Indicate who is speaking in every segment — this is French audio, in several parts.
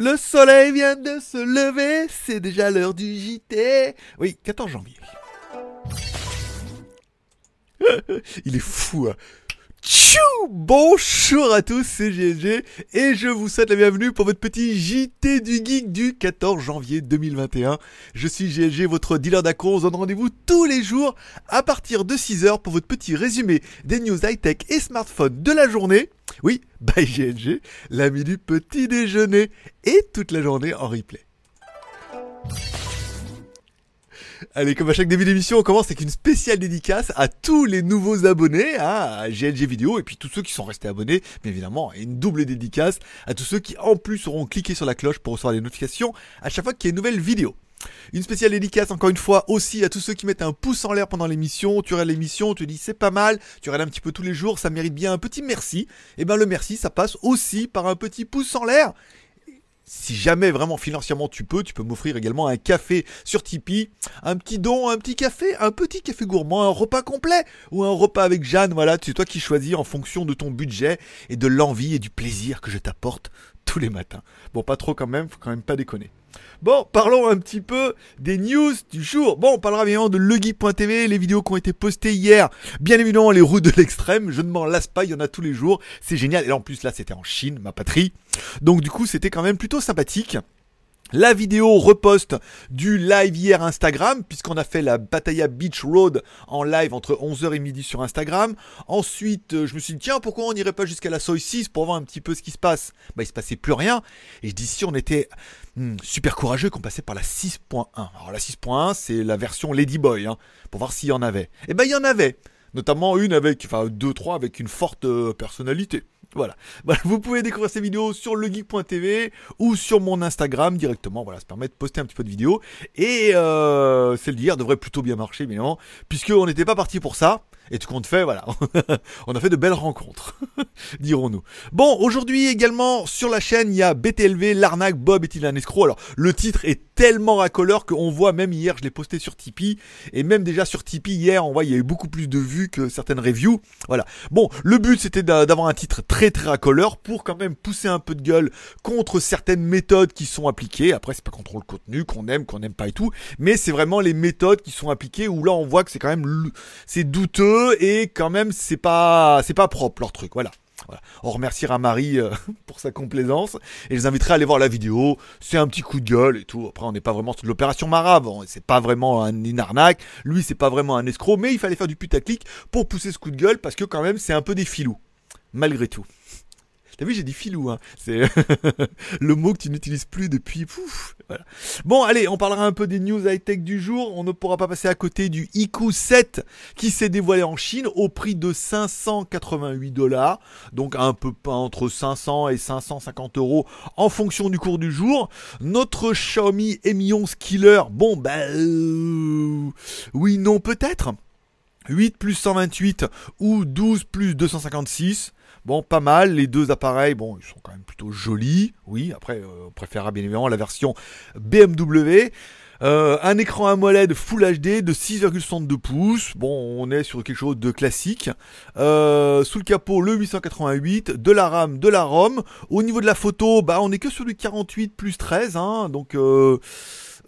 Speaker 1: Le soleil vient de se lever, c'est déjà l'heure du JT. Oui, 14 janvier. Il est fou. Hein. Tchou Bonjour à tous, c'est GLG et je vous souhaite la bienvenue pour votre petit JT du Geek du 14 janvier 2021. Je suis GLG, votre dealer d'accro. On se donne rendez-vous tous les jours à partir de 6h pour votre petit résumé des news high-tech et smartphones de la journée. Oui, by GLG, l'ami du petit déjeuner et toute la journée en replay. Allez, comme à chaque début d'émission, on commence avec une spéciale dédicace à tous les nouveaux abonnés hein, à GLG Vidéo et puis tous ceux qui sont restés abonnés, mais évidemment, et une double dédicace à tous ceux qui en plus auront cliqué sur la cloche pour recevoir des notifications à chaque fois qu'il y a une nouvelle vidéo. Une spéciale dédicace encore une fois aussi à tous ceux qui mettent un pouce en l'air pendant l'émission. Tu regardes l'émission, tu dis c'est pas mal, tu regardes un petit peu tous les jours, ça mérite bien un petit merci. Et eh ben le merci, ça passe aussi par un petit pouce en l'air si jamais vraiment financièrement tu peux, tu peux m'offrir également un café sur Tipeee, un petit don, un petit café, un petit café gourmand, un repas complet ou un repas avec Jeanne, voilà, c'est toi qui choisis en fonction de ton budget et de l'envie et du plaisir que je t'apporte tous les matins. Bon, pas trop quand même, faut quand même pas déconner. Bon, parlons un petit peu des news du jour. Bon, on parlera bien de legeek.tv, les vidéos qui ont été postées hier. Bien évidemment, les roues de l'extrême. Je ne m'en lasse pas, il y en a tous les jours. C'est génial. Et là, en plus, là, c'était en Chine, ma patrie. Donc, du coup, c'était quand même plutôt sympathique. La vidéo reposte du live hier Instagram, puisqu'on a fait la Bataya Beach Road en live entre 11h et midi sur Instagram. Ensuite, euh, je me suis dit, tiens, pourquoi on n'irait pas jusqu'à la Soy 6 pour voir un petit peu ce qui se passe? Bah, il se passait plus rien. Et je dis, si on était hmm, super courageux qu'on passait par la 6.1. Alors, la 6.1, c'est la version Ladyboy, hein, pour voir s'il y en avait. Et eh ben, il y en avait. Notamment une avec, enfin, deux, trois avec une forte euh, personnalité. Voilà. Vous pouvez découvrir ces vidéos sur legeek.tv ou sur mon Instagram directement. Voilà, ça permet de poster un petit peu de vidéos. Et euh, c'est le dire, devrait plutôt bien marcher, évidemment, puisqu'on n'était pas parti pour ça. Et tout compte fait, voilà, on a fait de belles rencontres, dirons-nous. Bon, aujourd'hui également sur la chaîne, il y a BTLV, l'arnaque, Bob est-il un escroc Alors, le titre est tellement racoleur qu'on voit même hier, je l'ai posté sur Tipeee, et même déjà sur Tipeee hier, on voit il y a eu beaucoup plus de vues que certaines reviews. Voilà. Bon, le but c'était d'avoir un titre très très racoleur pour quand même pousser un peu de gueule contre certaines méthodes qui sont appliquées. Après, c'est pas contre le contenu qu'on aime, qu'on n'aime pas et tout, mais c'est vraiment les méthodes qui sont appliquées où là on voit que c'est quand même c'est douteux et quand même c'est pas c'est pas propre leur truc. Voilà. On remerciera Marie euh, pour sa complaisance et je les inviterai à aller voir la vidéo. C'est un petit coup de gueule et tout. Après, on n'est pas vraiment sur l'opération Marave. C'est pas vraiment un, une arnaque. Lui, c'est pas vraiment un escroc, mais il fallait faire du putaclic pour pousser ce coup de gueule parce que quand même, c'est un peu des filous. Malgré tout. T'as vu, j'ai dit filou, hein. C'est le mot que tu n'utilises plus depuis. Pouf, Bon, allez, on parlera un peu des news high-tech du jour. On ne pourra pas passer à côté du IQ 7 qui s'est dévoilé en Chine au prix de 588 dollars. Donc un peu entre 500 et 550 euros en fonction du cours du jour. Notre Xiaomi Mi 11 Killer, bon, euh, oui, non, peut-être. 8 plus 128 ou 12 plus 256. Bon, pas mal. Les deux appareils, bon, ils sont quand même plutôt jolis. Oui, après, euh, on préférera bien évidemment la version BMW. Euh, un écran AMOLED Full HD de 6,62 pouces. Bon, on est sur quelque chose de classique. Euh, sous le capot, le 888, de la RAM, de la ROM. Au niveau de la photo, bah, on est que sur du 48 plus 13, hein, donc. Euh,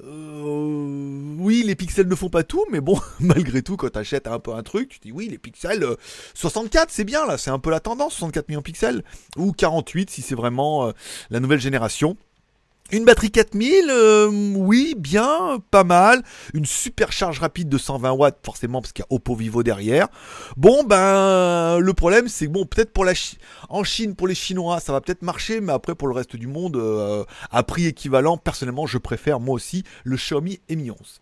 Speaker 1: euh, oui, les pixels ne font pas tout, mais bon, malgré tout, quand tu achètes un peu un truc, tu dis oui, les pixels, 64, euh, c'est bien là, c'est un peu la tendance, 64 millions de pixels, ou 48 si c'est vraiment euh, la nouvelle génération. Une batterie 4000, euh, oui, bien, pas mal. Une super charge rapide de 120 watts, forcément, parce qu'il y a Oppo Vivo derrière. Bon, ben, le problème, c'est que bon, peut-être pour la en Chine, pour les Chinois, ça va peut-être marcher, mais après, pour le reste du monde, euh, à prix équivalent, personnellement, je préfère moi aussi le Xiaomi Mi 11.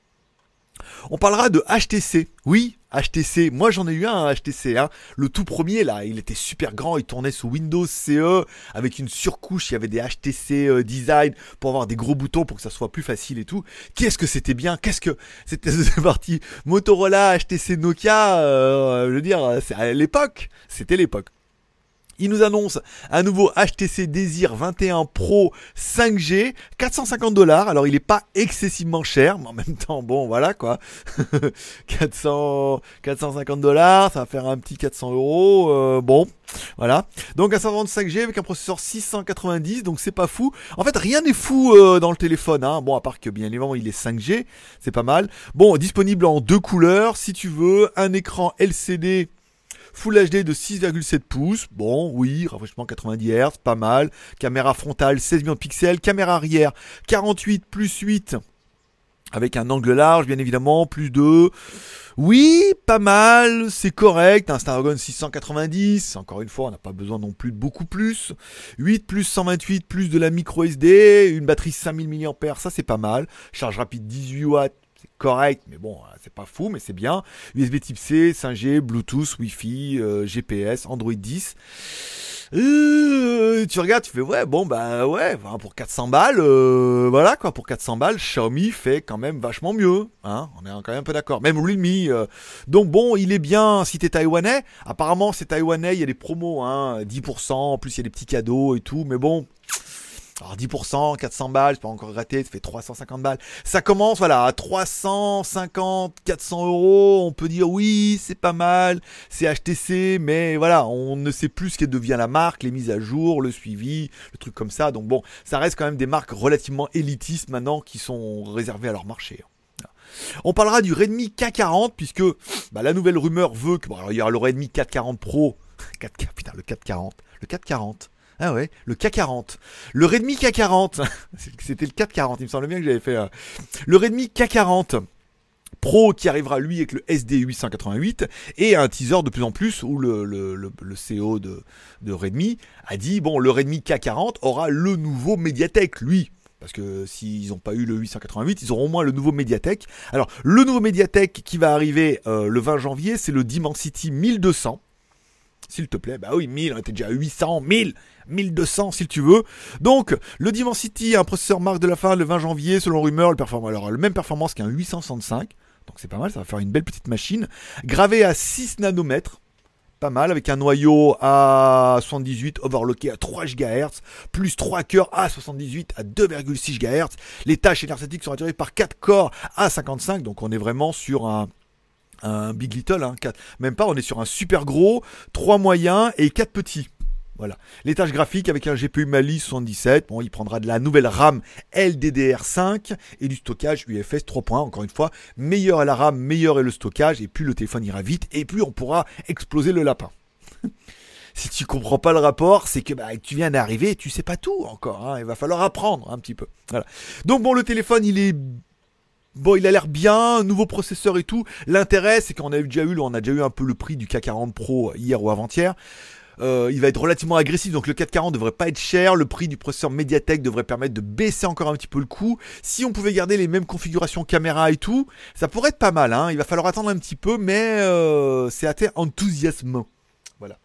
Speaker 1: On parlera de HTC. Oui, HTC. Moi, j'en ai eu un, HTC. Hein. Le tout premier, là, il était super grand. Il tournait sous Windows CE avec une surcouche. Il y avait des HTC euh, design pour avoir des gros boutons pour que ça soit plus facile et tout. Qu'est-ce que c'était bien? Qu'est-ce que c'était parti Motorola, HTC, Nokia. Euh, je veux dire, c'est à l'époque. C'était l'époque. Il nous annonce un nouveau HTC Desir 21 Pro 5G, 450 dollars. Alors il n'est pas excessivement cher, mais en même temps, bon voilà quoi. 400, 450 dollars, ça va faire un petit 400 euros. Euh, bon, voilà. Donc un 125G avec un processeur 690, donc c'est pas fou. En fait, rien n'est fou euh, dans le téléphone. Hein. Bon, à part que bien évidemment il est 5G, c'est pas mal. Bon, disponible en deux couleurs, si tu veux, un écran LCD Full HD de 6,7 pouces. Bon, oui, rafraîchissement 90 Hz, pas mal. Caméra frontale 16 millions de pixels. Caméra arrière 48 plus 8 avec un angle large, bien évidemment, plus 2. Oui, pas mal, c'est correct. Un Snapdragon 690, encore une fois, on n'a pas besoin non plus de beaucoup plus. 8 plus 128 plus de la micro SD, une batterie 5000 mAh, ça c'est pas mal. Charge rapide 18 watts, correct, mais bon, c'est pas fou, mais c'est bien. USB type C, 5G, Bluetooth, Wi-Fi, euh, GPS, Android 10. Euh, tu regardes, tu fais ouais, bon bah ouais, pour 400 balles, euh, voilà quoi, pour 400 balles, Xiaomi fait quand même vachement mieux, hein, on est quand même un peu d'accord. Même Realme, donc bon, il est bien si t'es taïwanais. Apparemment, c'est taïwanais, il y a des promos, hein, 10%, en plus il y a des petits cadeaux et tout, mais bon, alors 10%, 400 balles, c'est pas encore raté, ça fait 350 balles. Ça commence, voilà, à 350, 400 euros. On peut dire oui, c'est pas mal, c'est HTC, mais voilà, on ne sait plus ce qu'elle devient la marque, les mises à jour, le suivi, le truc comme ça. Donc bon, ça reste quand même des marques relativement élitistes maintenant qui sont réservées à leur marché. On parlera du Redmi K40 puisque bah, la nouvelle rumeur veut que il y aura le Redmi 440 Pro, 4, putain le 440, le 440 ah ouais, le K40. Le Redmi K40. C'était le 440, il me semble bien que j'avais fait. Euh, le Redmi K40. Pro qui arrivera lui avec le SD888 et un teaser de plus en plus où le, le, le, CEO de, de Redmi a dit bon le Redmi K40 aura le nouveau Mediatek lui parce que s'ils n'ont pas eu le 888, ils auront au moins le nouveau Mediatek. Alors, le nouveau Mediatek qui va arriver euh, le 20 janvier, c'est le Dimensity 1200. S'il te plaît, bah oui, 1000, on était déjà à 800, 1000, 1200 si tu veux. Donc, le Dimensity, un processeur marque de la fin le 20 janvier, selon rumeur, le performance, alors, le même performance qu'un 865. Donc c'est pas mal, ça va faire une belle petite machine. Gravé à 6 nanomètres. Pas mal, avec un noyau à 78 overlocké à 3 GHz, plus 3 cœurs à 78 à 2,6 GHz. Les tâches énergétiques sont attirées par 4 corps à 55, donc on est vraiment sur un, un Big Little, hein, même pas, on est sur un super gros, 3 moyens et 4 petits. Voilà. Les tâches graphiques avec un GPU Mali 77, bon, il prendra de la nouvelle RAM LDDR5 et du stockage UFS 3.1. Encore une fois, meilleur est la RAM, meilleur est le stockage, et plus le téléphone ira vite, et plus on pourra exploser le lapin. si tu comprends pas le rapport, c'est que bah, tu viens d'arriver et tu sais pas tout encore. Hein. Il va falloir apprendre un petit peu. Voilà. Donc bon, le téléphone, il est Bon, il a l'air bien, nouveau processeur et tout. L'intérêt, c'est qu'on a déjà eu, on a déjà eu un peu le prix du K40 Pro hier ou avant-hier. Euh, il va être relativement agressif, donc le 440 devrait pas être cher. Le prix du processeur Mediatek devrait permettre de baisser encore un petit peu le coût. Si on pouvait garder les mêmes configurations caméra et tout, ça pourrait être pas mal. Hein. Il va falloir attendre un petit peu, mais euh, c'est assez enthousiasmant. Voilà.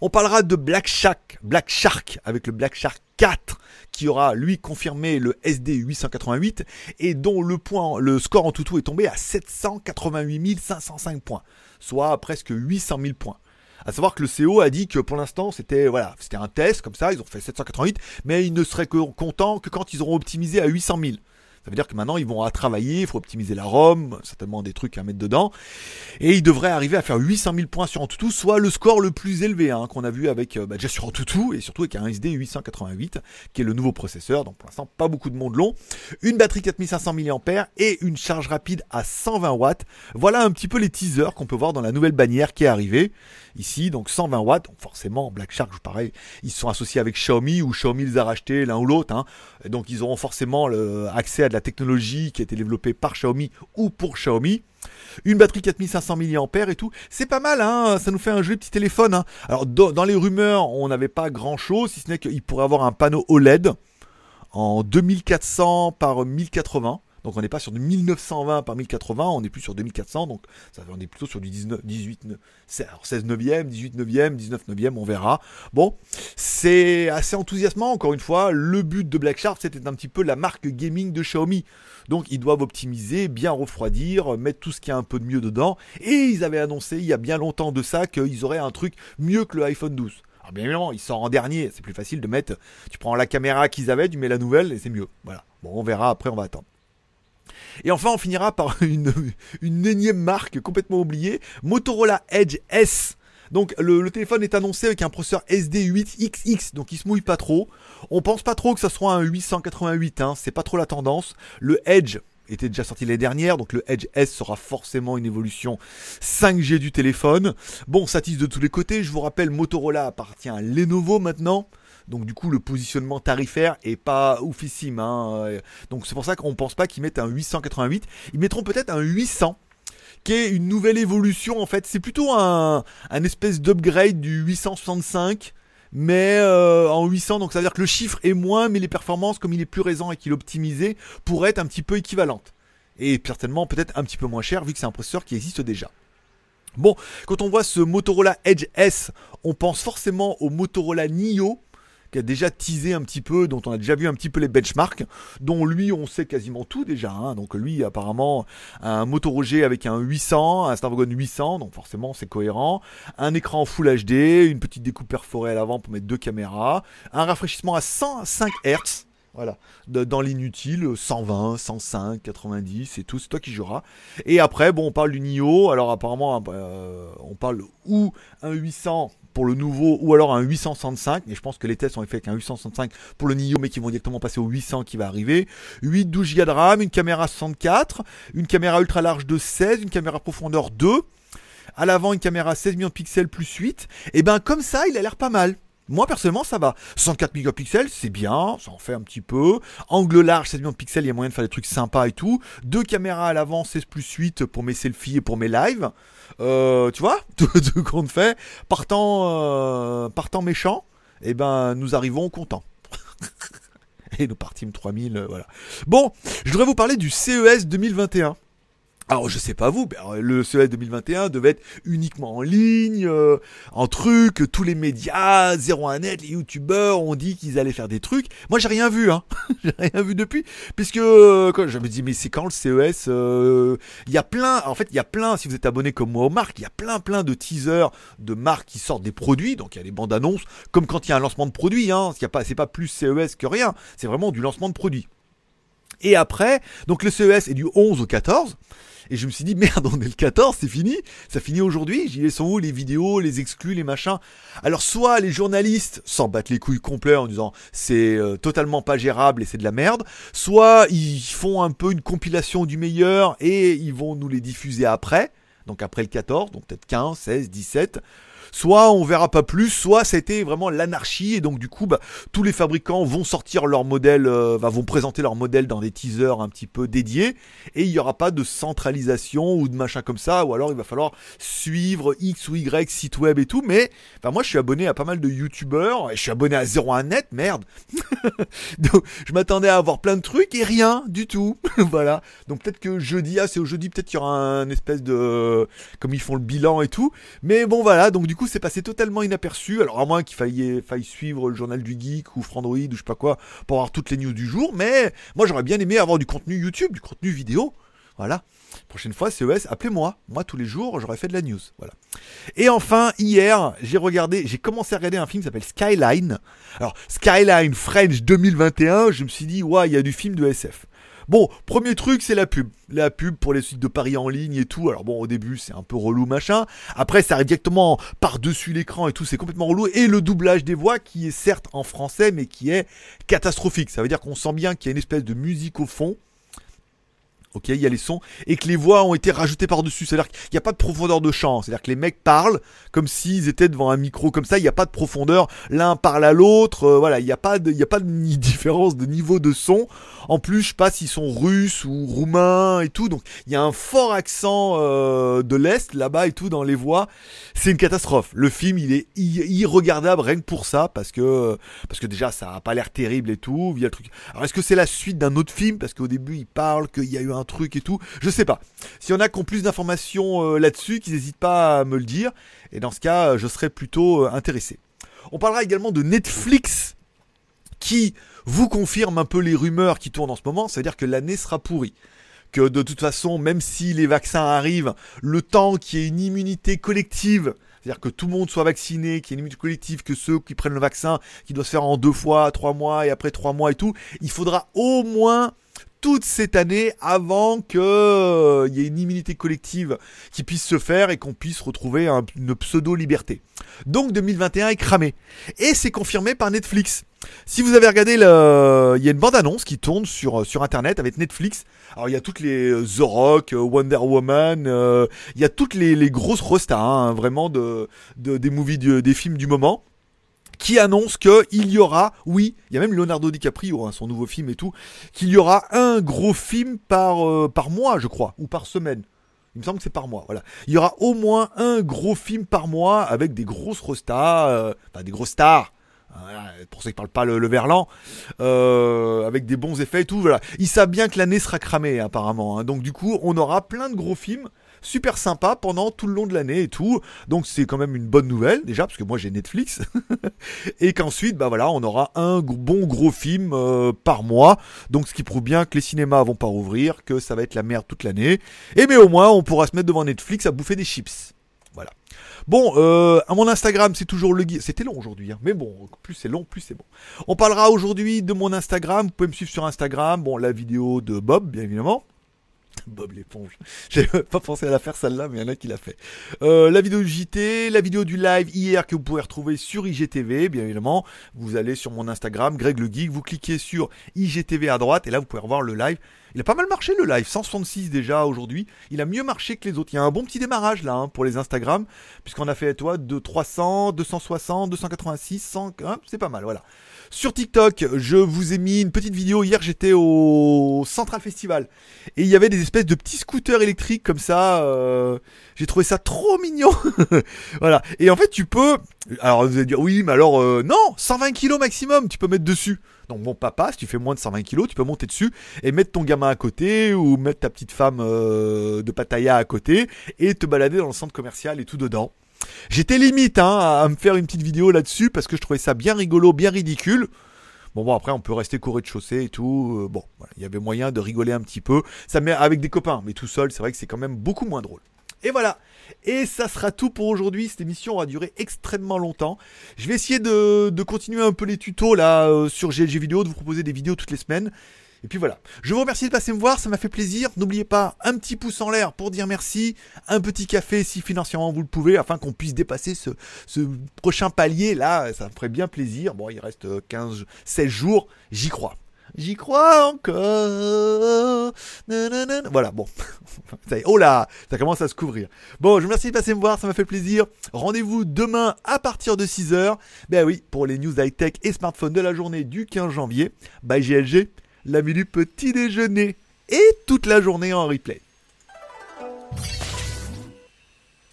Speaker 1: On parlera de Black Shark, Black Shark avec le Black Shark 4 qui aura lui confirmé le SD 888 et dont le point, le score en tout est tombé à 788 505 points, soit presque 800 000 points. À savoir que le CO a dit que pour l'instant c'était voilà, c'était un test comme ça, ils ont fait 788, mais ils ne seraient que contents que quand ils auront optimisé à 800 000. Ça veut dire que maintenant ils vont à travailler, il faut optimiser la ROM, certainement des trucs à mettre dedans, et ils devraient arriver à faire 800 000 points sur Antutu, soit le score le plus élevé hein, qu'on a vu avec euh, bah, déjà sur Antutu et surtout avec un SD 888 qui est le nouveau processeur. Donc pour l'instant pas beaucoup de monde long, une batterie 4500 mAh et une charge rapide à 120 watts. Voilà un petit peu les teasers qu'on peut voir dans la nouvelle bannière qui est arrivée ici, donc 120 watts. Donc forcément, Black Shark, pareil, ils sont associés avec Xiaomi ou Xiaomi les a rachetés l'un ou l'autre. Hein. Donc ils auront forcément accès à la technologie qui a été développée par Xiaomi ou pour Xiaomi. Une batterie 4500 mAh et tout. C'est pas mal, hein ça nous fait un joli petit téléphone. Hein. Alors dans les rumeurs, on n'avait pas grand chose, si ce n'est qu'il pourrait avoir un panneau OLED en 2400 par 1080. Donc on n'est pas sur du 1920 par 1080, on est plus sur 2400, donc ça, on est plutôt sur du 19, 18, 16 neuvième, 18 neuvième, 19 neuvième, on verra. Bon, c'est assez enthousiasmant, encore une fois, le but de Black Shark c'était un petit peu la marque gaming de Xiaomi. Donc ils doivent optimiser, bien refroidir, mettre tout ce qui a un peu de mieux dedans. Et ils avaient annoncé il y a bien longtemps de ça qu'ils auraient un truc mieux que le iPhone 12. Alors bien évidemment, il sort en dernier, c'est plus facile de mettre, tu prends la caméra qu'ils avaient, tu mets la nouvelle et c'est mieux. Voilà. Bon, on verra après, on va attendre. Et enfin, on finira par une, énième marque complètement oubliée, Motorola Edge S. Donc le, téléphone est annoncé avec un processeur SD8XX, donc il se mouille pas trop. On pense pas trop que ça soit un 888, hein, c'est pas trop la tendance. Le Edge était déjà sorti l'année dernière, donc le Edge S sera forcément une évolution 5G du téléphone. Bon, ça tisse de tous les côtés. Je vous rappelle, Motorola appartient à Lenovo maintenant. Donc du coup, le positionnement tarifaire est pas oufissime. Hein. Donc c'est pour ça qu'on pense pas qu'ils mettent un 888. Ils mettront peut-être un 800 qui est une nouvelle évolution en fait. C'est plutôt un, espèce d'upgrade du 865 mais euh, en 800, donc ça veut dire que le chiffre est moins, mais les performances, comme il est plus récent et qu'il est optimisé, pourraient être un petit peu équivalentes. Et certainement peut-être un petit peu moins cher, vu que c'est un processeur qui existe déjà. Bon, quand on voit ce Motorola Edge S, on pense forcément au Motorola Nio, a déjà teasé un petit peu, dont on a déjà vu un petit peu les benchmarks, dont lui on sait quasiment tout déjà. Hein. Donc lui apparemment un Moto G avec un 800, un Snapdragon 800, donc forcément c'est cohérent. Un écran Full HD, une petite découpe perforée à l'avant pour mettre deux caméras, un rafraîchissement à 105 Hz. Voilà, dans l'inutile, 120, 105, 90 et tout, c'est toi qui joueras. Et après, bon, on parle du NIO. Alors apparemment, euh, on parle ou un 800 pour le nouveau ou alors un 865. Mais je pense que les tests ont été faits avec un 865 pour le NIO, mais qui vont directement passer au 800 qui va arriver. 8, 12 Go de RAM, une caméra 64, une caméra ultra large de 16, une caméra profondeur 2. À l'avant, une caméra 16 millions de pixels plus 8. Et ben comme ça, il a l'air pas mal. Moi personnellement ça va. 104 mégapixels, c'est bien, ça en fait un petit peu. Angle large, 16 millions de pixels, il y a moyen de faire des trucs sympas et tout. Deux caméras à l'avant, 16 plus 8 pour mes selfies et pour mes lives. Euh, tu vois, tout, ce qu'on fait. Partant, euh, partant méchant, eh ben nous arrivons contents. et nous partîmes 3000, euh, voilà. Bon, je voudrais vous parler du CES 2021. Alors je sais pas vous, le CES 2021 devait être uniquement en ligne, euh, en truc, tous les médias, 01net, les youtubeurs ont dit qu'ils allaient faire des trucs. Moi j'ai rien vu, hein, j'ai rien vu depuis, puisque euh, quand je me dis mais c'est quand le CES euh, Il y a plein, en fait il y a plein, si vous êtes abonné comme moi aux marques, il y a plein plein de teasers de marques qui sortent des produits, donc il y a les bandes annonces, comme quand il y a un lancement de produit, hein, c'est pas, pas plus CES que rien, c'est vraiment du lancement de produit. Et après, donc le CES est du 11 au 14. Et je me suis dit, merde, on est le 14, c'est fini. Ça finit aujourd'hui. J'y sont où les vidéos, les exclus, les machins. Alors, soit les journalistes s'en battent les couilles complets en disant c'est euh, totalement pas gérable et c'est de la merde. Soit ils font un peu une compilation du meilleur et ils vont nous les diffuser après. Donc après le 14, donc peut-être 15, 16, 17 soit on verra pas plus, soit c'était vraiment l'anarchie et donc du coup bah, tous les fabricants vont sortir leur modèle, euh, vont présenter leur modèle dans des teasers un petit peu dédiés et il n'y aura pas de centralisation ou de machin comme ça ou alors il va falloir suivre X ou Y site web et tout mais enfin moi je suis abonné à pas mal de youtubeurs et je suis abonné à 01net merde. Donc je m'attendais à avoir plein de trucs et rien du tout. Voilà. Donc peut-être que jeudi ah c'est au jeudi peut-être qu'il y aura un espèce de comme ils font le bilan et tout. Mais bon voilà. Donc du coup c'est passé totalement inaperçu. Alors à moins qu'il faille, faille suivre le journal du geek ou Frandroid ou je sais pas quoi pour avoir toutes les news du jour. Mais moi j'aurais bien aimé avoir du contenu YouTube, du contenu vidéo. Voilà. Prochaine fois, CES, appelez-moi. Moi, tous les jours, j'aurais fait de la news. Voilà. Et enfin, hier, j'ai regardé, j'ai commencé à regarder un film qui s'appelle Skyline. Alors, Skyline French 2021, je me suis dit, ouais, il y a du film de SF. Bon, premier truc, c'est la pub. La pub pour les sites de paris en ligne et tout. Alors bon, au début, c'est un peu relou, machin. Après, ça arrive directement par-dessus l'écran et tout, c'est complètement relou. Et le doublage des voix, qui est certes en français, mais qui est catastrophique. Ça veut dire qu'on sent bien qu'il y a une espèce de musique au fond ok, il y a les sons, et que les voix ont été rajoutées par-dessus. C'est-à-dire qu'il n'y a pas de profondeur de chant. C'est-à-dire que les mecs parlent comme s'ils étaient devant un micro comme ça. Il n'y a pas de profondeur. L'un parle à l'autre. Euh, voilà, il n'y a pas de, il y a pas de différence de niveau de son. En plus, je sais pas s'ils sont russes ou roumains et tout. Donc, il y a un fort accent euh, de l'est là-bas et tout dans les voix. C'est une catastrophe. Le film, il est irregardable rien que pour ça, parce que parce que déjà, ça a pas l'air terrible et tout. Via le truc. Alors, est-ce que c'est la suite d'un autre film? Parce qu'au début, il parle qu'il y a eu un truc et tout. Je sais pas. S'il y en a qui ont plus d'informations euh, là-dessus, qu'ils n'hésitent pas à me le dire. Et dans ce cas, euh, je serais plutôt euh, intéressé. On parlera également de Netflix qui vous confirme un peu les rumeurs qui tournent en ce moment. C'est-à-dire que l'année sera pourrie que de toute façon, même si les vaccins arrivent, le temps qu'il y ait une immunité collective c'est-à-dire que tout le monde soit vacciné, qu'il y ait une immunité collective, que ceux qui prennent le vaccin, qui doit se faire en deux fois, trois mois et après trois mois et tout, il faudra au moins toute cette année avant qu'il euh, y ait une immunité collective qui puisse se faire et qu'on puisse retrouver une pseudo-liberté. Donc 2021 est cramé. Et c'est confirmé par Netflix. Si vous avez regardé le... Il y a une bande-annonce qui tourne sur, sur Internet avec Netflix. Alors il y a toutes les euh, The Rock, euh, Wonder Woman, il y a toutes les, les grosses restas, hein, vraiment de, de, des movies, des films du moment qui annonce qu'il y aura, oui, il y a même Leonardo DiCaprio, hein, son nouveau film et tout, qu'il y aura un gros film par, euh, par mois, je crois, ou par semaine. Il me semble que c'est par mois, voilà. Il y aura au moins un gros film par mois avec des grosses restas, euh, enfin des grosses stars. pour ceux qui parlent pas le, verlan, euh, avec des bons effets et tout, voilà. Ils savent bien que l'année sera cramée apparemment, hein. donc du coup on aura plein de gros films super sympa pendant tout le long de l'année et tout. Donc c'est quand même une bonne nouvelle déjà parce que moi j'ai Netflix et qu'ensuite bah voilà on aura un bon gros film euh, par mois. Donc ce qui prouve bien que les cinémas vont pas rouvrir, que ça va être la merde toute l'année. Et mais au moins on pourra se mettre devant Netflix à bouffer des chips. Voilà. Bon, euh, à mon Instagram, c'est toujours le guide. C'était long aujourd'hui, hein. mais bon, plus c'est long, plus c'est bon. On parlera aujourd'hui de mon Instagram. Vous pouvez me suivre sur Instagram. Bon, la vidéo de Bob, bien évidemment. Bob l'éponge. J'ai pas pensé à la faire celle-là, mais il y en a qui l'a fait. Euh, la vidéo du JT, la vidéo du live hier que vous pouvez retrouver sur IGTV, bien évidemment. Vous allez sur mon Instagram, Greg le Geek, vous cliquez sur IGTV à droite et là vous pouvez revoir le live. Il a pas mal marché le live, 166 déjà aujourd'hui. Il a mieux marché que les autres. Il y a un bon petit démarrage là hein, pour les Instagram, puisqu'on a fait toi de 300, 260, 286, 100, c'est pas mal, voilà. Sur TikTok, je vous ai mis une petite vidéo. Hier, j'étais au Central Festival. Et il y avait des espèces de petits scooters électriques comme ça. Euh, j'ai trouvé ça trop mignon. voilà. Et en fait, tu peux... Alors, vous allez dire, oui, mais alors, euh, non, 120 kg maximum, tu peux mettre dessus. Donc, mon papa, si tu fais moins de 120 kg, tu peux monter dessus et mettre ton gamin à côté ou mettre ta petite femme euh, de Pattaya à côté et te balader dans le centre commercial et tout dedans. J'étais limite hein, à me faire une petite vidéo là-dessus parce que je trouvais ça bien rigolo, bien ridicule. Bon, bon, après, on peut rester couré de chaussée et tout. Euh, bon, il y avait moyen de rigoler un petit peu. Ça met avec des copains, mais tout seul, c'est vrai que c'est quand même beaucoup moins drôle. Et voilà. Et ça sera tout pour aujourd'hui. Cette émission aura duré extrêmement longtemps. Je vais essayer de, continuer un peu les tutos là euh, sur GLG Vidéo, de vous proposer des vidéos toutes les semaines. Et puis voilà. Je vous remercie de passer me voir, ça m'a fait plaisir. N'oubliez pas un petit pouce en l'air pour dire merci, un petit café si financièrement vous le pouvez, afin qu'on puisse dépasser ce, prochain palier là. Ça me ferait bien plaisir. Bon, il reste 15, 16 jours, j'y crois. J'y crois encore. Voilà, bon. ça y. Oh là, ça commence à se couvrir. Bon, je vous remercie de passer me voir, ça m'a fait plaisir. Rendez-vous demain à partir de 6h. Ben oui, pour les news high-tech et smartphones de la journée du 15 janvier. Bye GLG la du petit déjeuner et toute la journée en replay.